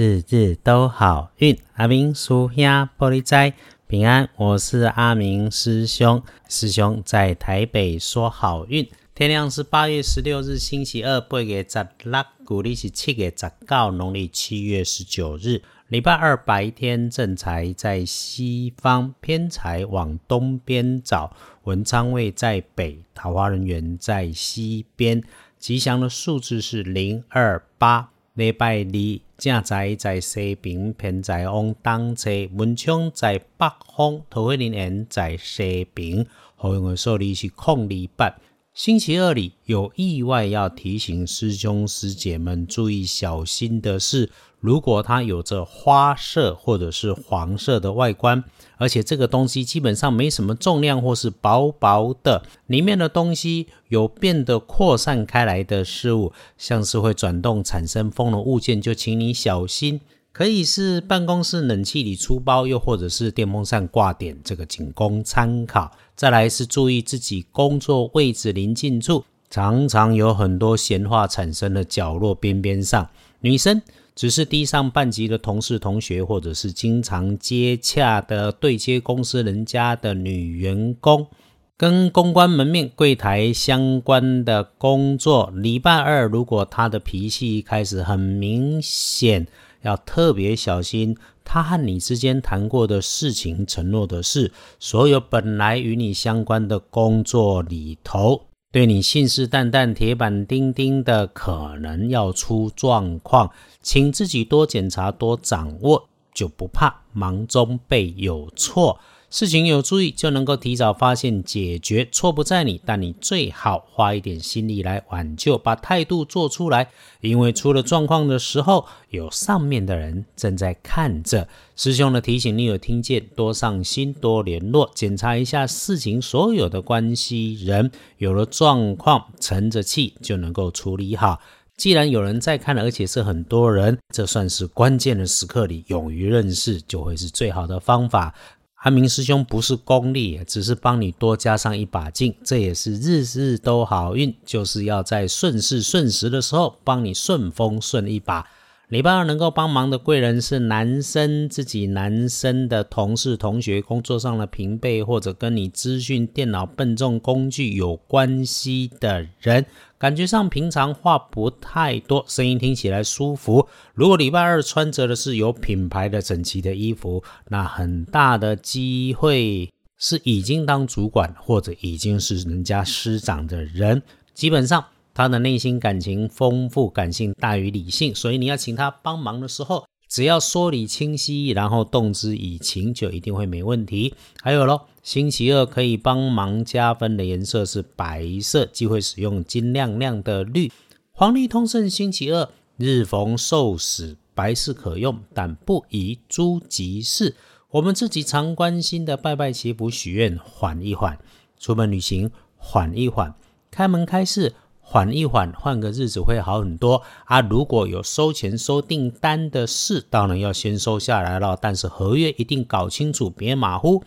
日日都好运，阿明属下玻璃斋平安。我是阿明师兄，师兄在台北说好运。天亮是八月十六日星期二，八月十六，古历是七月十九，农历七月十九日，礼拜二白天正财在西方，偏财往东边找，文昌位在北，桃花人员在西边，吉祥的数字是零二八。礼拜二正在在西平，偏在往东侧，文昌在北方，桃花林园在西平。好用的数字是空二八。星期二里有意外要提醒师兄师姐们注意小心的是。如果它有着花色或者是黄色的外观，而且这个东西基本上没什么重量或是薄薄的，里面的东西有变得扩散开来的事物，像是会转动产生风的物件，就请你小心。可以是办公室冷气里出包，又或者是电风扇挂点，这个仅供参考。再来是注意自己工作位置临近处，常常有很多闲话产生的角落边边上，女生。只是低上半级的同事、同学，或者是经常接洽的对接公司人家的女员工，跟公关门面、柜台相关的工作。礼拜二，如果他的脾气开始很明显，要特别小心。他和你之间谈过的事情、承诺的事，所有本来与你相关的工作里头。对你信誓旦旦、铁板钉钉的，可能要出状况，请自己多检查、多掌握，就不怕忙中被有错。事情有注意，就能够提早发现解决。错不在你，但你最好花一点心力来挽救，把态度做出来。因为出了状况的时候，有上面的人正在看着。师兄的提醒你有听见？多上心，多联络，检查一下事情所有的关系人。有了状况，沉着气就能够处理好。既然有人在看，而且是很多人，这算是关键的时刻里，勇于认识就会是最好的方法。阿明师兄不是功利，只是帮你多加上一把劲，这也是日日都好运，就是要在顺势顺时的时候帮你顺风顺一把。礼拜二能够帮忙的贵人是男生，自己男生的同事、同学、工作上的平辈，或者跟你资讯、电脑、笨重工具有关系的人。感觉上平常话不太多，声音听起来舒服。如果礼拜二穿着的是有品牌的整齐的衣服，那很大的机会是已经当主管或者已经是人家师长的人，基本上。他的内心感情丰富，感性大于理性，所以你要请他帮忙的时候，只要说理清晰，然后动之以情，就一定会没问题。还有咯，星期二可以帮忙加分的颜色是白色，忌讳使用金亮亮的绿。黄历通胜星期二，日逢受死，白事可用，但不宜诸吉事。我们自己常关心的拜拜祈福许愿，缓一缓；出门旅行，缓一缓；开门开市。缓一缓，换个日子会好很多啊！如果有收钱收订单的事，当然要先收下来了。但是合约一定搞清楚，别马虎。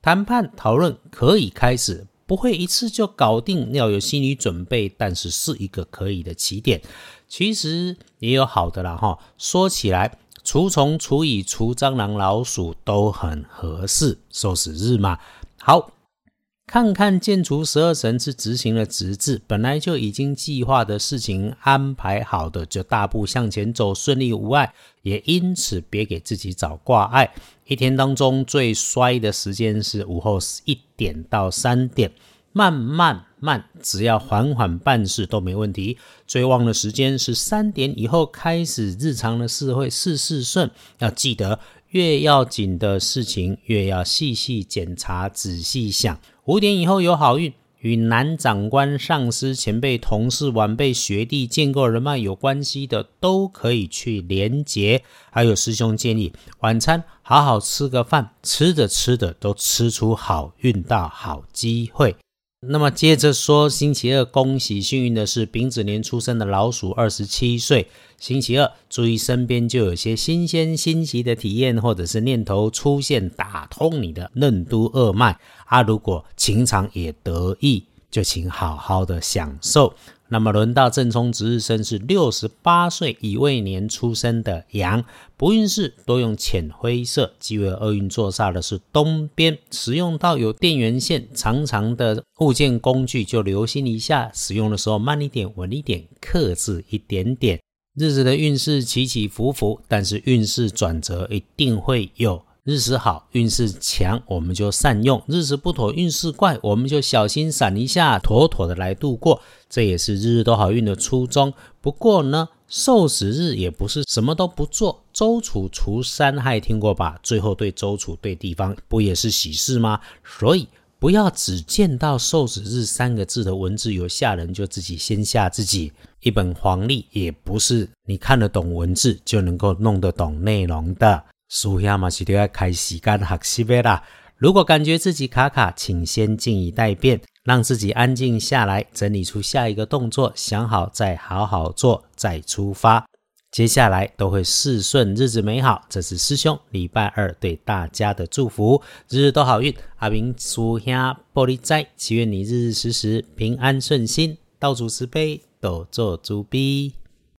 谈判讨论可以开始，不会一次就搞定，要有心理准备。但是是一个可以的起点。其实也有好的啦哈。说起来，除虫、除蚁、除蟑螂、老鼠都很合适，收死日嘛。好。看看建除十二神是执行了职字，本来就已经计划的事情安排好的，就大步向前走，顺利无碍。也因此，别给自己找挂碍。一天当中最衰的时间是午后一点到三点，慢慢慢，只要缓缓办事都没问题。最旺的时间是三点以后开始，日常的事会事事顺。要记得，越要紧的事情，越要细细检查，仔细想。五点以后有好运，与男长官、上司、前辈、同事、晚辈、学弟、见过人脉有关系的，都可以去连接。还有师兄建议，晚餐好好吃个饭，吃着吃着都吃出好运到好机会。那么接着说，星期二恭喜幸运的是丙子年出生的老鼠，二十七岁。星期二注意身边就有些新鲜新奇的体验或者是念头出现，打通你的任督二脉。啊，如果情场也得意，就请好好的享受。那么轮到正冲值日生是六十八岁乙未年出生的羊，不运势多用浅灰色，机会厄运坐煞的是东边，使用到有电源线长长的物件工具就留心一下，使用的时候慢一点，稳一点，克制一点点。日子的运势起起伏伏，但是运势转折一定会有。日时好，运势强，我们就善用；日时不妥，运势怪，我们就小心闪一下，妥妥的来度过。这也是日日都好运的初衷。不过呢，受死日也不是什么都不做，周楚除三害，听过吧？最后对周楚对地方，不也是喜事吗？所以不要只见到受死日三个字的文字有吓人，就自己先吓自己。一本黄历也不是你看得懂文字就能够弄得懂内容的。属下嘛是都要开时间学习的啦。如果感觉自己卡卡，请先静以待变，让自己安静下来，整理出下一个动作，想好再好好做，再出发。接下来都会事顺，日子美好。这是师兄礼拜二对大家的祝福，日日都好运。阿明属下玻璃斋，祈愿你日日时时平安顺心，道主慈悲，多做主逼。